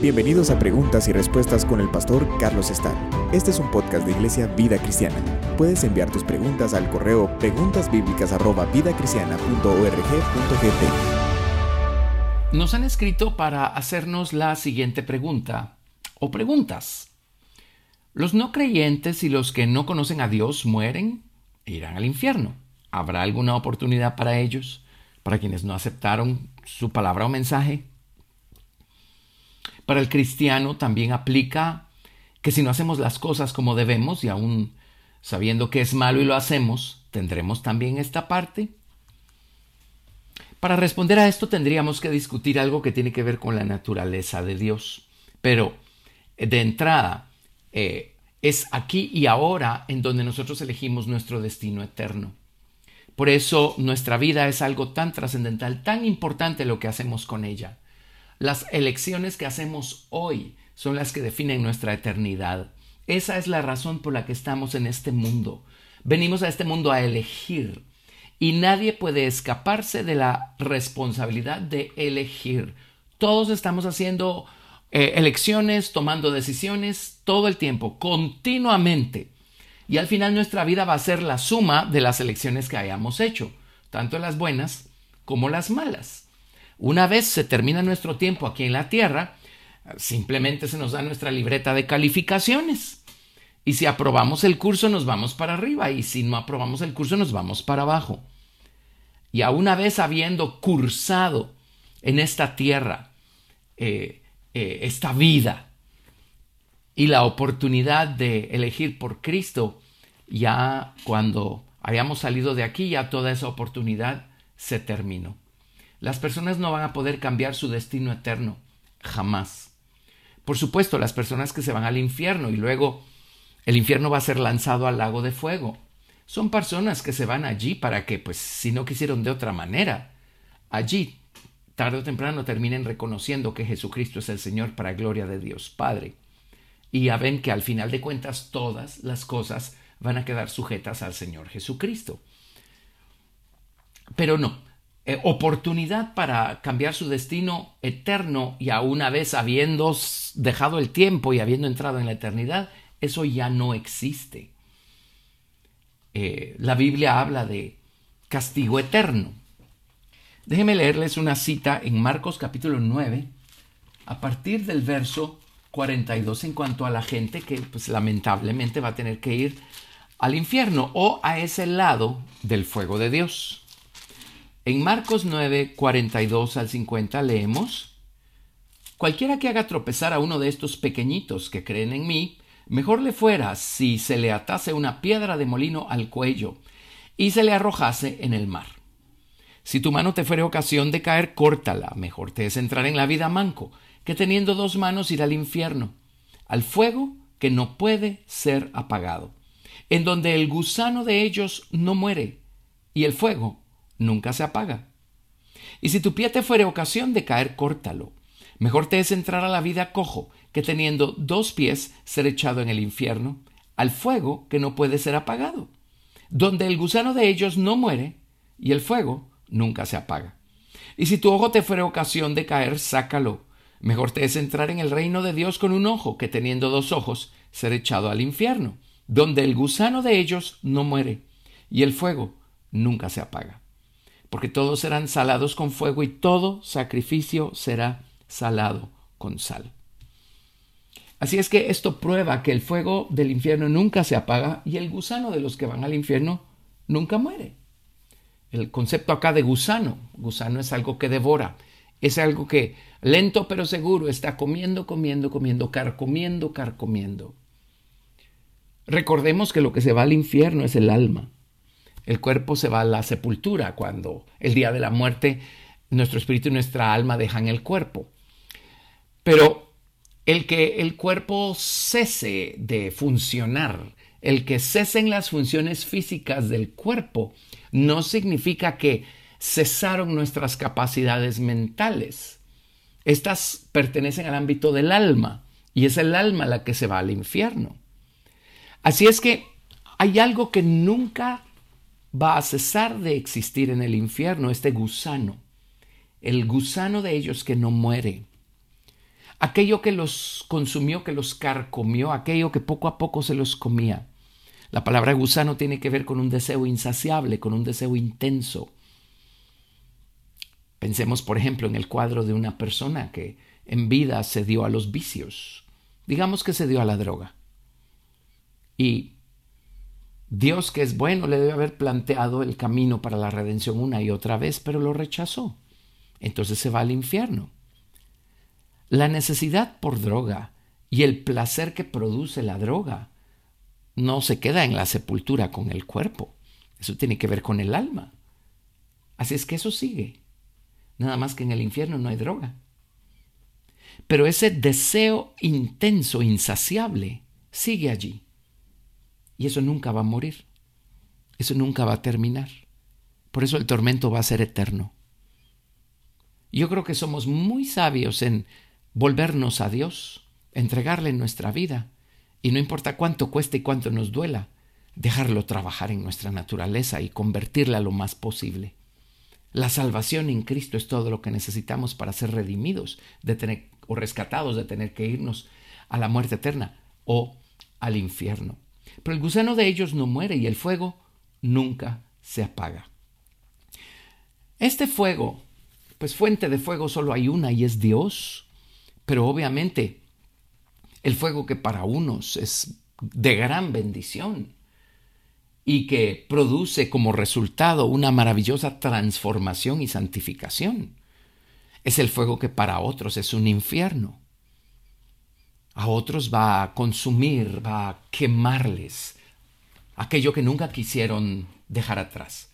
Bienvenidos a Preguntas y Respuestas con el pastor Carlos Estar. Este es un podcast de Iglesia Vida Cristiana. Puedes enviar tus preguntas al correo preguntasbiblicas@vidacristiana.org.gt. Nos han escrito para hacernos la siguiente pregunta o preguntas. ¿Los no creyentes y los que no conocen a Dios mueren e irán al infierno? ¿Habrá alguna oportunidad para ellos, para quienes no aceptaron su palabra o mensaje? Para el cristiano también aplica que si no hacemos las cosas como debemos y aún sabiendo que es malo y lo hacemos, tendremos también esta parte. Para responder a esto tendríamos que discutir algo que tiene que ver con la naturaleza de Dios. Pero de entrada, eh, es aquí y ahora en donde nosotros elegimos nuestro destino eterno. Por eso nuestra vida es algo tan trascendental, tan importante lo que hacemos con ella. Las elecciones que hacemos hoy son las que definen nuestra eternidad. Esa es la razón por la que estamos en este mundo. Venimos a este mundo a elegir y nadie puede escaparse de la responsabilidad de elegir. Todos estamos haciendo eh, elecciones, tomando decisiones todo el tiempo, continuamente. Y al final nuestra vida va a ser la suma de las elecciones que hayamos hecho, tanto las buenas como las malas. Una vez se termina nuestro tiempo aquí en la Tierra, simplemente se nos da nuestra libreta de calificaciones. Y si aprobamos el curso nos vamos para arriba y si no aprobamos el curso nos vamos para abajo. Y a una vez habiendo cursado en esta tierra eh, eh, esta vida y la oportunidad de elegir por Cristo, ya cuando hayamos salido de aquí, ya toda esa oportunidad se terminó. Las personas no van a poder cambiar su destino eterno, jamás. Por supuesto, las personas que se van al infierno y luego el infierno va a ser lanzado al lago de fuego. Son personas que se van allí para que, pues, si no quisieron de otra manera, allí, tarde o temprano, terminen reconociendo que Jesucristo es el Señor para gloria de Dios Padre. Y ya ven que al final de cuentas todas las cosas van a quedar sujetas al Señor Jesucristo. Pero no, eh, oportunidad para cambiar su destino eterno y a una vez habiendo dejado el tiempo y habiendo entrado en la eternidad, eso ya no existe. Eh, la Biblia habla de castigo eterno. Déjenme leerles una cita en Marcos capítulo 9, a partir del verso 42 en cuanto a la gente que pues, lamentablemente va a tener que ir al infierno o a ese lado del fuego de Dios. En Marcos 9, 42 al 50 leemos, Cualquiera que haga tropezar a uno de estos pequeñitos que creen en mí, mejor le fuera si se le atase una piedra de molino al cuello y se le arrojase en el mar. Si tu mano te fuere ocasión de caer, córtala, mejor te es entrar en la vida manco, que teniendo dos manos ir al infierno, al fuego que no puede ser apagado, en donde el gusano de ellos no muere, y el fuego nunca se apaga. Y si tu pie te fuere ocasión de caer, córtalo. Mejor te es entrar a la vida cojo que teniendo dos pies ser echado en el infierno, al fuego que no puede ser apagado, donde el gusano de ellos no muere y el fuego nunca se apaga. Y si tu ojo te fuere ocasión de caer, sácalo. Mejor te es entrar en el reino de Dios con un ojo que teniendo dos ojos ser echado al infierno, donde el gusano de ellos no muere y el fuego nunca se apaga porque todos serán salados con fuego y todo sacrificio será salado con sal. Así es que esto prueba que el fuego del infierno nunca se apaga y el gusano de los que van al infierno nunca muere. El concepto acá de gusano, gusano es algo que devora, es algo que lento pero seguro está comiendo, comiendo, comiendo, carcomiendo, carcomiendo. Recordemos que lo que se va al infierno es el alma. El cuerpo se va a la sepultura cuando el día de la muerte nuestro espíritu y nuestra alma dejan el cuerpo. Pero el que el cuerpo cese de funcionar, el que cesen las funciones físicas del cuerpo, no significa que cesaron nuestras capacidades mentales. Estas pertenecen al ámbito del alma y es el alma la que se va al infierno. Así es que hay algo que nunca va a cesar de existir en el infierno este gusano, el gusano de ellos que no muere. aquello que los consumió, que los carcomió, aquello que poco a poco se los comía. La palabra gusano tiene que ver con un deseo insaciable, con un deseo intenso. Pensemos, por ejemplo, en el cuadro de una persona que en vida se dio a los vicios. Digamos que se dio a la droga. Y Dios, que es bueno, le debe haber planteado el camino para la redención una y otra vez, pero lo rechazó. Entonces se va al infierno. La necesidad por droga y el placer que produce la droga no se queda en la sepultura con el cuerpo. Eso tiene que ver con el alma. Así es que eso sigue. Nada más que en el infierno no hay droga. Pero ese deseo intenso, insaciable, sigue allí. Y eso nunca va a morir. Eso nunca va a terminar. Por eso el tormento va a ser eterno. Yo creo que somos muy sabios en volvernos a Dios, entregarle nuestra vida, y no importa cuánto cueste y cuánto nos duela, dejarlo trabajar en nuestra naturaleza y convertirla lo más posible. La salvación en Cristo es todo lo que necesitamos para ser redimidos de tener, o rescatados de tener que irnos a la muerte eterna o al infierno. Pero el gusano de ellos no muere y el fuego nunca se apaga. Este fuego, pues fuente de fuego solo hay una y es Dios, pero obviamente el fuego que para unos es de gran bendición y que produce como resultado una maravillosa transformación y santificación. Es el fuego que para otros es un infierno a otros va a consumir, va a quemarles aquello que nunca quisieron dejar atrás,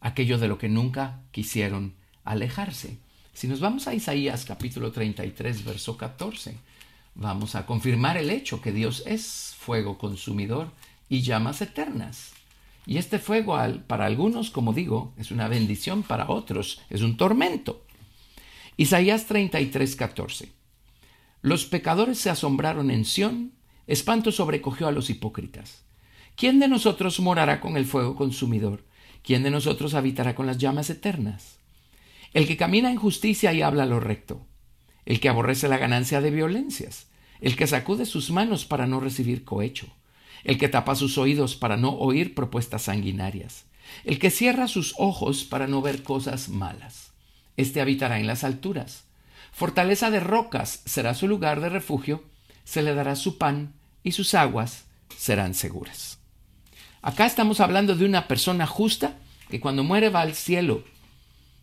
aquello de lo que nunca quisieron alejarse. Si nos vamos a Isaías capítulo 33, verso 14, vamos a confirmar el hecho que Dios es fuego consumidor y llamas eternas. Y este fuego para algunos, como digo, es una bendición, para otros es un tormento. Isaías 33, 14. Los pecadores se asombraron en Sión, espanto sobrecogió a los hipócritas. ¿Quién de nosotros morará con el fuego consumidor? ¿Quién de nosotros habitará con las llamas eternas? El que camina en justicia y habla lo recto, el que aborrece la ganancia de violencias, el que sacude sus manos para no recibir cohecho, el que tapa sus oídos para no oír propuestas sanguinarias, el que cierra sus ojos para no ver cosas malas. Este habitará en las alturas Fortaleza de rocas será su lugar de refugio, se le dará su pan y sus aguas serán seguras. Acá estamos hablando de una persona justa que cuando muere va al cielo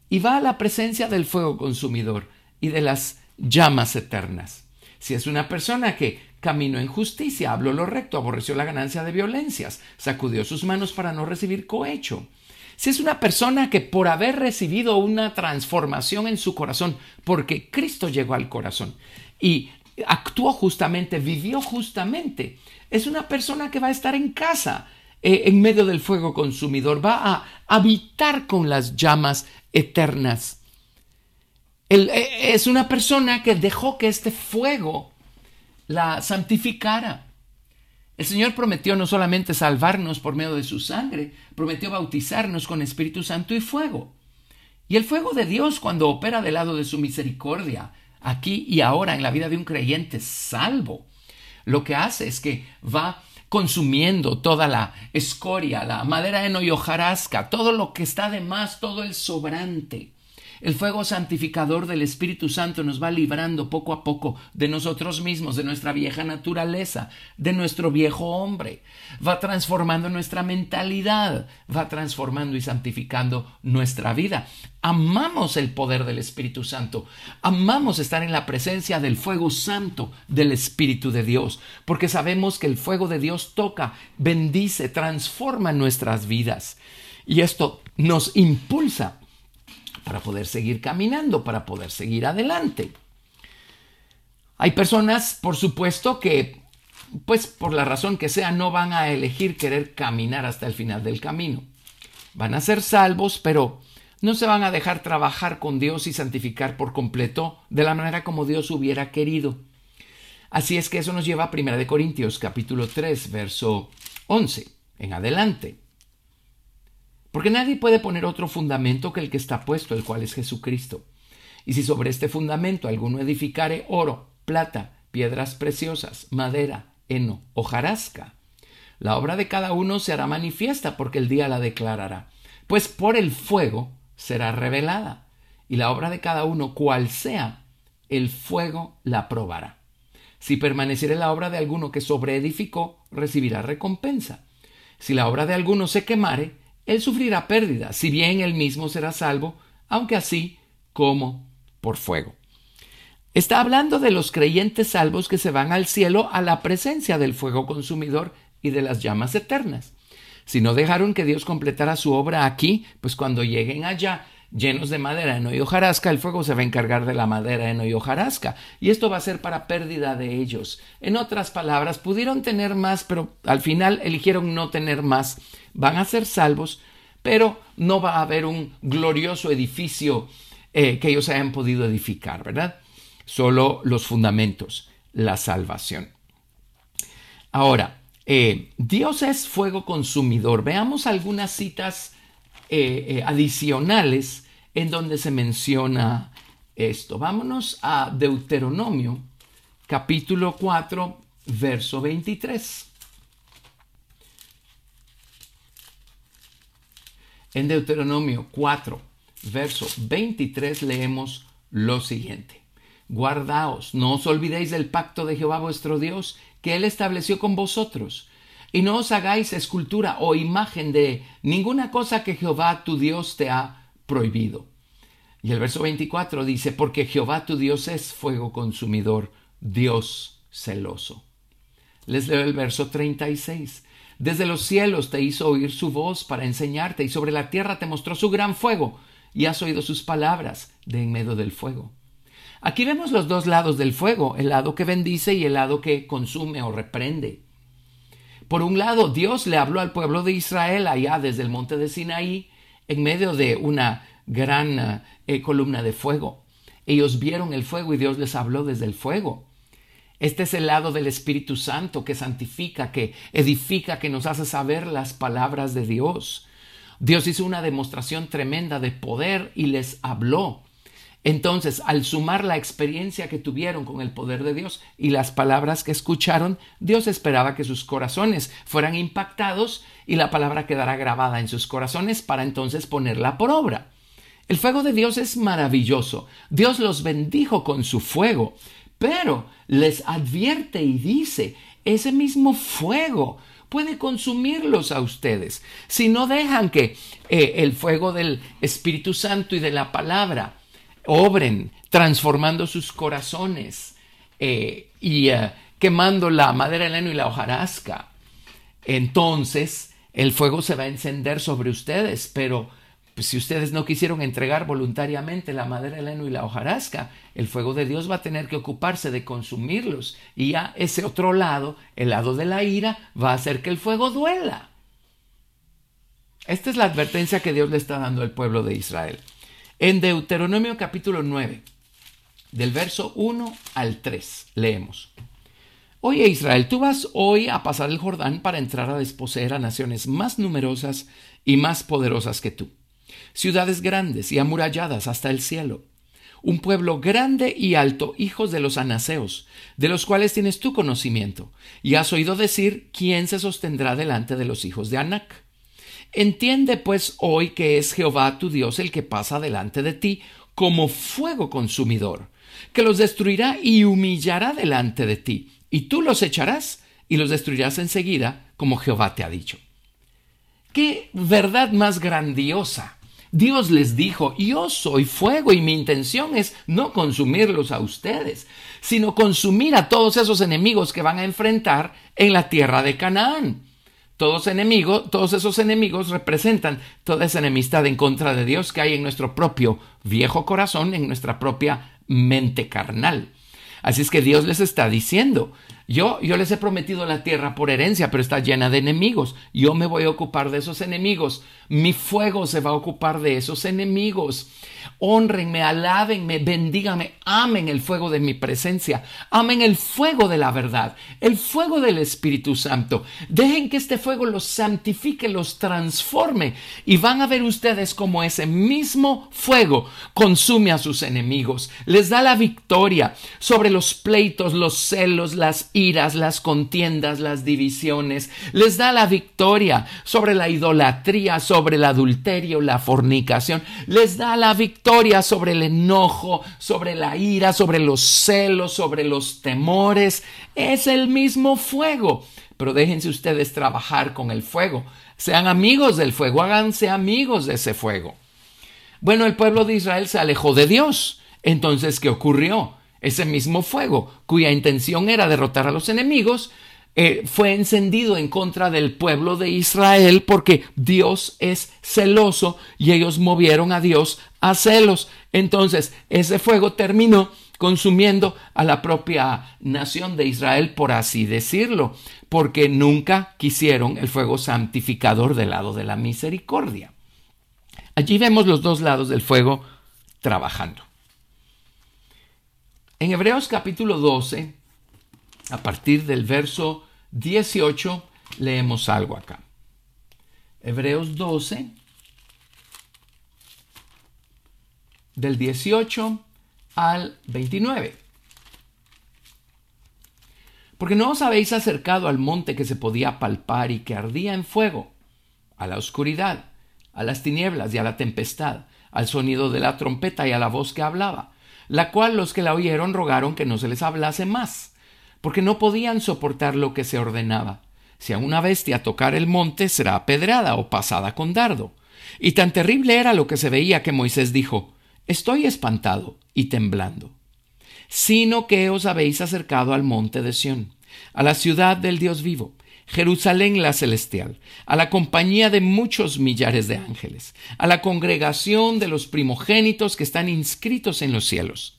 y va a la presencia del fuego consumidor y de las llamas eternas. Si es una persona que caminó en justicia, habló lo recto, aborreció la ganancia de violencias, sacudió sus manos para no recibir cohecho, si es una persona que por haber recibido una transformación en su corazón, porque Cristo llegó al corazón y actuó justamente, vivió justamente, es una persona que va a estar en casa eh, en medio del fuego consumidor, va a habitar con las llamas eternas. Eh, es una persona que dejó que este fuego la santificara. El Señor prometió no solamente salvarnos por medio de su sangre, prometió bautizarnos con Espíritu Santo y fuego. Y el fuego de Dios, cuando opera del lado de su misericordia, aquí y ahora en la vida de un creyente salvo, lo que hace es que va consumiendo toda la escoria, la madera de y hojarasca, todo lo que está de más, todo el sobrante. El fuego santificador del Espíritu Santo nos va librando poco a poco de nosotros mismos, de nuestra vieja naturaleza, de nuestro viejo hombre. Va transformando nuestra mentalidad, va transformando y santificando nuestra vida. Amamos el poder del Espíritu Santo, amamos estar en la presencia del fuego santo del Espíritu de Dios, porque sabemos que el fuego de Dios toca, bendice, transforma nuestras vidas. Y esto nos impulsa para poder seguir caminando, para poder seguir adelante. Hay personas, por supuesto, que, pues por la razón que sea, no van a elegir querer caminar hasta el final del camino. Van a ser salvos, pero no se van a dejar trabajar con Dios y santificar por completo de la manera como Dios hubiera querido. Así es que eso nos lleva a 1 Corintios capítulo 3, verso 11 en adelante. Porque nadie puede poner otro fundamento que el que está puesto, el cual es Jesucristo. Y si sobre este fundamento alguno edificare oro, plata, piedras preciosas, madera, heno, hojarasca. La obra de cada uno se hará manifiesta porque el día la declarará, pues por el fuego será revelada, y la obra de cada uno, cual sea, el fuego la probará. Si permaneciere la obra de alguno que sobreedificó, recibirá recompensa. Si la obra de alguno se quemare, él sufrirá pérdida, si bien él mismo será salvo, aunque así como por fuego. Está hablando de los creyentes salvos que se van al cielo a la presencia del fuego consumidor y de las llamas eternas. Si no dejaron que Dios completara su obra aquí, pues cuando lleguen allá llenos de madera, heno y hojarasca, el fuego se va a encargar de la madera, y hojarasca, y esto va a ser para pérdida de ellos. En otras palabras, pudieron tener más, pero al final eligieron no tener más. Van a ser salvos, pero no va a haber un glorioso edificio eh, que ellos hayan podido edificar, ¿verdad? Solo los fundamentos, la salvación. Ahora, eh, Dios es fuego consumidor. Veamos algunas citas eh, adicionales en donde se menciona esto. Vámonos a Deuteronomio, capítulo 4, verso 23. En Deuteronomio 4, verso 23 leemos lo siguiente. Guardaos, no os olvidéis del pacto de Jehová vuestro Dios, que él estableció con vosotros, y no os hagáis escultura o imagen de ninguna cosa que Jehová tu Dios te ha prohibido. Y el verso 24 dice, porque Jehová tu Dios es fuego consumidor, Dios celoso. Les leo el verso 36. Desde los cielos te hizo oír su voz para enseñarte, y sobre la tierra te mostró su gran fuego, y has oído sus palabras de en medio del fuego. Aquí vemos los dos lados del fuego, el lado que bendice y el lado que consume o reprende. Por un lado, Dios le habló al pueblo de Israel allá desde el monte de Sinaí, en medio de una gran eh, columna de fuego. Ellos vieron el fuego y Dios les habló desde el fuego. Este es el lado del Espíritu Santo que santifica, que edifica, que nos hace saber las palabras de Dios. Dios hizo una demostración tremenda de poder y les habló. Entonces, al sumar la experiencia que tuvieron con el poder de Dios y las palabras que escucharon, Dios esperaba que sus corazones fueran impactados y la palabra quedara grabada en sus corazones para entonces ponerla por obra. El fuego de Dios es maravilloso. Dios los bendijo con su fuego, pero les advierte y dice, ese mismo fuego puede consumirlos a ustedes si no dejan que eh, el fuego del Espíritu Santo y de la palabra obren transformando sus corazones eh, y eh, quemando la madera, el heno y la hojarasca. Entonces el fuego se va a encender sobre ustedes, pero pues, si ustedes no quisieron entregar voluntariamente la madera, el heno y la hojarasca, el fuego de Dios va a tener que ocuparse de consumirlos. Y ya ese otro lado, el lado de la ira, va a hacer que el fuego duela. Esta es la advertencia que Dios le está dando al pueblo de Israel. En Deuteronomio capítulo 9, del verso 1 al 3, leemos. Oye Israel, tú vas hoy a pasar el Jordán para entrar a desposeer a naciones más numerosas y más poderosas que tú, ciudades grandes y amuralladas hasta el cielo, un pueblo grande y alto, hijos de los anaseos, de los cuales tienes tu conocimiento, y has oído decir quién se sostendrá delante de los hijos de Anac. Entiende pues hoy que es Jehová tu Dios el que pasa delante de ti como fuego consumidor, que los destruirá y humillará delante de ti, y tú los echarás y los destruirás enseguida, como Jehová te ha dicho. ¡Qué verdad más grandiosa! Dios les dijo, yo soy fuego y mi intención es no consumirlos a ustedes, sino consumir a todos esos enemigos que van a enfrentar en la tierra de Canaán. Todos todos esos enemigos representan toda esa enemistad en contra de Dios que hay en nuestro propio viejo corazón, en nuestra propia mente carnal. Así es que Dios les está diciendo, Yo, yo les he prometido la tierra por herencia, pero está llena de enemigos. Yo me voy a ocupar de esos enemigos. Mi fuego se va a ocupar de esos enemigos. Honrenme, alábenme, bendíganme, amen el fuego de mi presencia, amen el fuego de la verdad, el fuego del Espíritu Santo. Dejen que este fuego los santifique, los transforme y van a ver ustedes cómo ese mismo fuego consume a sus enemigos, les da la victoria sobre los pleitos, los celos, las iras, las contiendas, las divisiones, les da la victoria sobre la idolatría, sobre el adulterio, la fornicación, les da la victoria sobre el enojo, sobre la ira, sobre los celos, sobre los temores. Es el mismo fuego. Pero déjense ustedes trabajar con el fuego. Sean amigos del fuego, háganse amigos de ese fuego. Bueno, el pueblo de Israel se alejó de Dios. Entonces, ¿qué ocurrió? Ese mismo fuego, cuya intención era derrotar a los enemigos, eh, fue encendido en contra del pueblo de Israel porque Dios es celoso y ellos movieron a Dios a celos. Entonces, ese fuego terminó consumiendo a la propia nación de Israel, por así decirlo, porque nunca quisieron el fuego santificador del lado de la misericordia. Allí vemos los dos lados del fuego trabajando. En Hebreos capítulo 12, a partir del verso 18 leemos algo acá. Hebreos 12, del 18 al 29. Porque no os habéis acercado al monte que se podía palpar y que ardía en fuego, a la oscuridad, a las tinieblas y a la tempestad, al sonido de la trompeta y a la voz que hablaba, la cual los que la oyeron rogaron que no se les hablase más porque no podían soportar lo que se ordenaba. Si a una bestia tocar el monte será apedrada o pasada con dardo. Y tan terrible era lo que se veía que Moisés dijo Estoy espantado y temblando. Sino que os habéis acercado al monte de Sión, a la ciudad del Dios vivo, Jerusalén la celestial, a la compañía de muchos millares de ángeles, a la congregación de los primogénitos que están inscritos en los cielos,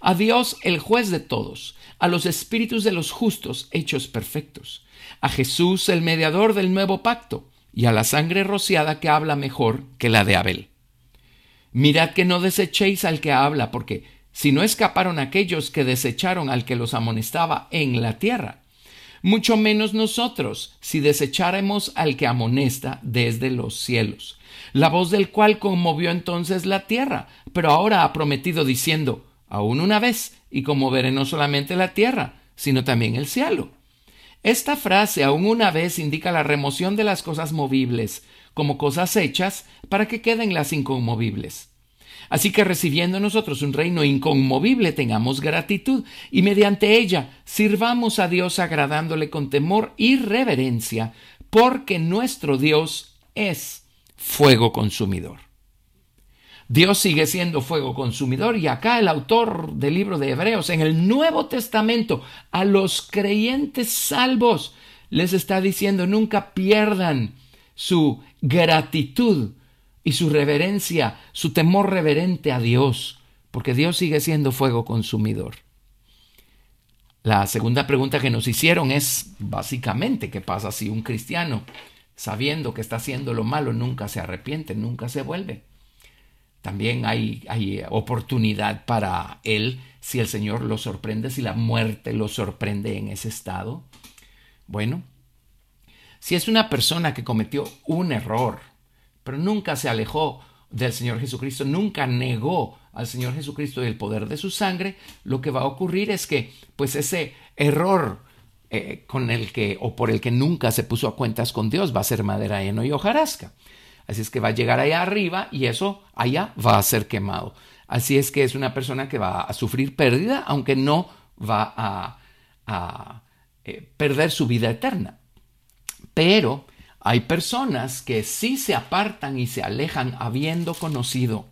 a Dios el juez de todos, a los espíritus de los justos hechos perfectos, a Jesús el mediador del nuevo pacto, y a la sangre rociada que habla mejor que la de Abel. Mirad que no desechéis al que habla, porque si no escaparon aquellos que desecharon al que los amonestaba en la tierra, mucho menos nosotros si desecháremos al que amonesta desde los cielos, la voz del cual conmovió entonces la tierra, pero ahora ha prometido diciendo, aún una vez, y conmoveré no solamente la tierra, sino también el cielo. Esta frase aún una vez indica la remoción de las cosas movibles, como cosas hechas, para que queden las inconmovibles. Así que recibiendo nosotros un reino inconmovible tengamos gratitud y mediante ella sirvamos a Dios agradándole con temor y reverencia, porque nuestro Dios es fuego consumidor. Dios sigue siendo fuego consumidor y acá el autor del libro de Hebreos en el Nuevo Testamento a los creyentes salvos les está diciendo nunca pierdan su gratitud y su reverencia, su temor reverente a Dios, porque Dios sigue siendo fuego consumidor. La segunda pregunta que nos hicieron es básicamente qué pasa si un cristiano, sabiendo que está haciendo lo malo, nunca se arrepiente, nunca se vuelve. También hay, hay oportunidad para él si el Señor lo sorprende, si la muerte lo sorprende en ese estado. Bueno, si es una persona que cometió un error, pero nunca se alejó del Señor Jesucristo, nunca negó al Señor Jesucristo y el poder de su sangre, lo que va a ocurrir es que, pues ese error eh, con el que o por el que nunca se puso a cuentas con Dios va a ser madera, heno y hojarasca. Así es que va a llegar allá arriba y eso allá va a ser quemado. Así es que es una persona que va a sufrir pérdida, aunque no va a, eh, perder su vida eterna. Pero hay personas que sí se apartan y se alejan habiendo conocido,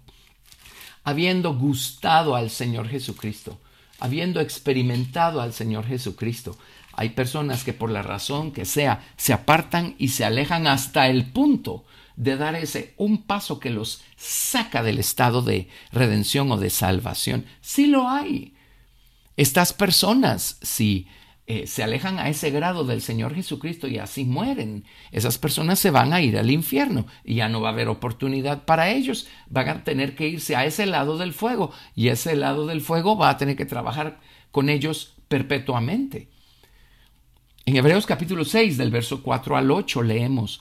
habiendo gustado al Señor Jesucristo, habiendo experimentado al Señor Jesucristo. Hay personas que por la razón que sea se apartan y se alejan hasta el punto de dar ese un paso que los saca del estado de redención o de salvación. Sí lo hay. Estas personas, si eh, se alejan a ese grado del Señor Jesucristo y así mueren. Esas personas se van a ir al infierno y ya no va a haber oportunidad para ellos. Van a tener que irse a ese lado del fuego y ese lado del fuego va a tener que trabajar con ellos perpetuamente. En Hebreos capítulo 6, del verso 4 al 8, leemos,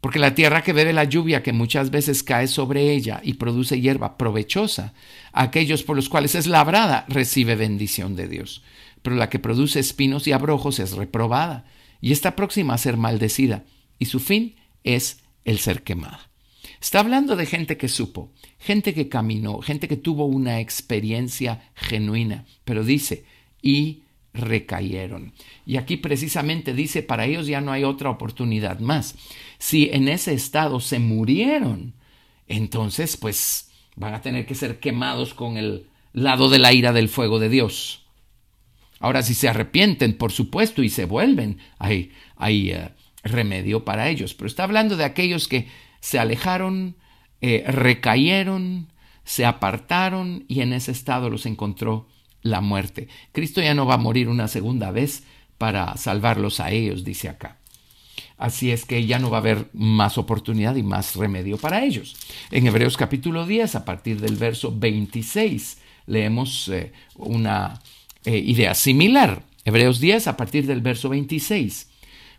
porque la tierra que bebe la lluvia que muchas veces cae sobre ella y produce hierba provechosa, aquellos por los cuales es labrada recibe bendición de Dios. Pero la que produce espinos y abrojos es reprobada, y está próxima a ser maldecida, y su fin es el ser quemada. Está hablando de gente que supo, gente que caminó, gente que tuvo una experiencia genuina, pero dice, y recayeron. Y aquí precisamente dice, para ellos ya no hay otra oportunidad más. Si en ese estado se murieron, entonces pues van a tener que ser quemados con el lado de la ira del fuego de Dios. Ahora, si se arrepienten, por supuesto, y se vuelven, hay, hay eh, remedio para ellos. Pero está hablando de aquellos que se alejaron, eh, recayeron, se apartaron y en ese estado los encontró la muerte. Cristo ya no va a morir una segunda vez para salvarlos a ellos, dice acá. Así es que ya no va a haber más oportunidad y más remedio para ellos. En Hebreos capítulo 10, a partir del verso 26, leemos eh, una eh, idea similar. Hebreos 10, a partir del verso 26.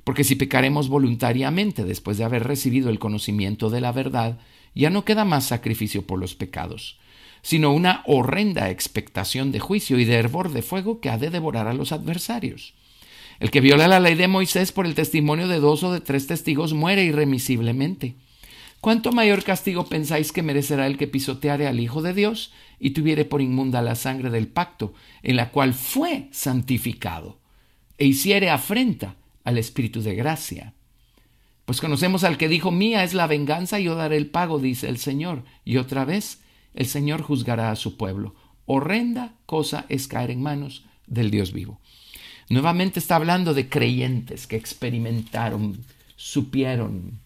Porque si pecaremos voluntariamente después de haber recibido el conocimiento de la verdad, ya no queda más sacrificio por los pecados sino una horrenda expectación de juicio y de hervor de fuego que ha de devorar a los adversarios. El que viola la ley de Moisés por el testimonio de dos o de tres testigos muere irremisiblemente. ¿Cuánto mayor castigo pensáis que merecerá el que pisoteare al Hijo de Dios y tuviere por inmunda la sangre del pacto, en la cual fue santificado, e hiciere afrenta al Espíritu de gracia? Pues conocemos al que dijo, mía es la venganza, yo daré el pago, dice el Señor. Y otra vez, el Señor juzgará a su pueblo. Horrenda cosa es caer en manos del Dios vivo. Nuevamente está hablando de creyentes que experimentaron, supieron,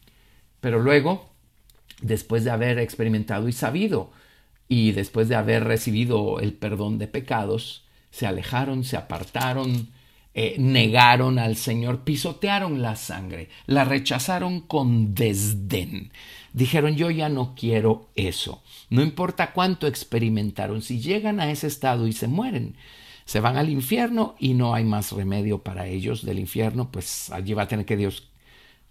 pero luego, después de haber experimentado y sabido, y después de haber recibido el perdón de pecados, se alejaron, se apartaron, eh, negaron al Señor, pisotearon la sangre, la rechazaron con desdén. Dijeron, yo ya no quiero eso. No importa cuánto experimentaron, si llegan a ese estado y se mueren, se van al infierno y no hay más remedio para ellos del infierno, pues allí va a tener que Dios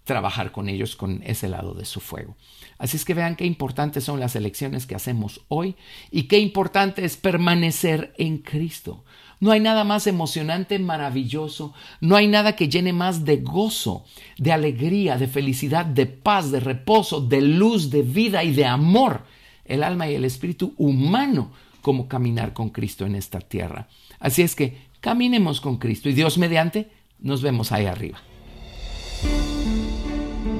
trabajar con ellos con ese lado de su fuego. Así es que vean qué importantes son las elecciones que hacemos hoy y qué importante es permanecer en Cristo. No hay nada más emocionante, maravilloso, no hay nada que llene más de gozo, de alegría, de felicidad, de paz, de reposo, de luz, de vida y de amor, el alma y el espíritu humano, como caminar con Cristo en esta tierra. Así es que caminemos con Cristo y Dios mediante, nos vemos ahí arriba.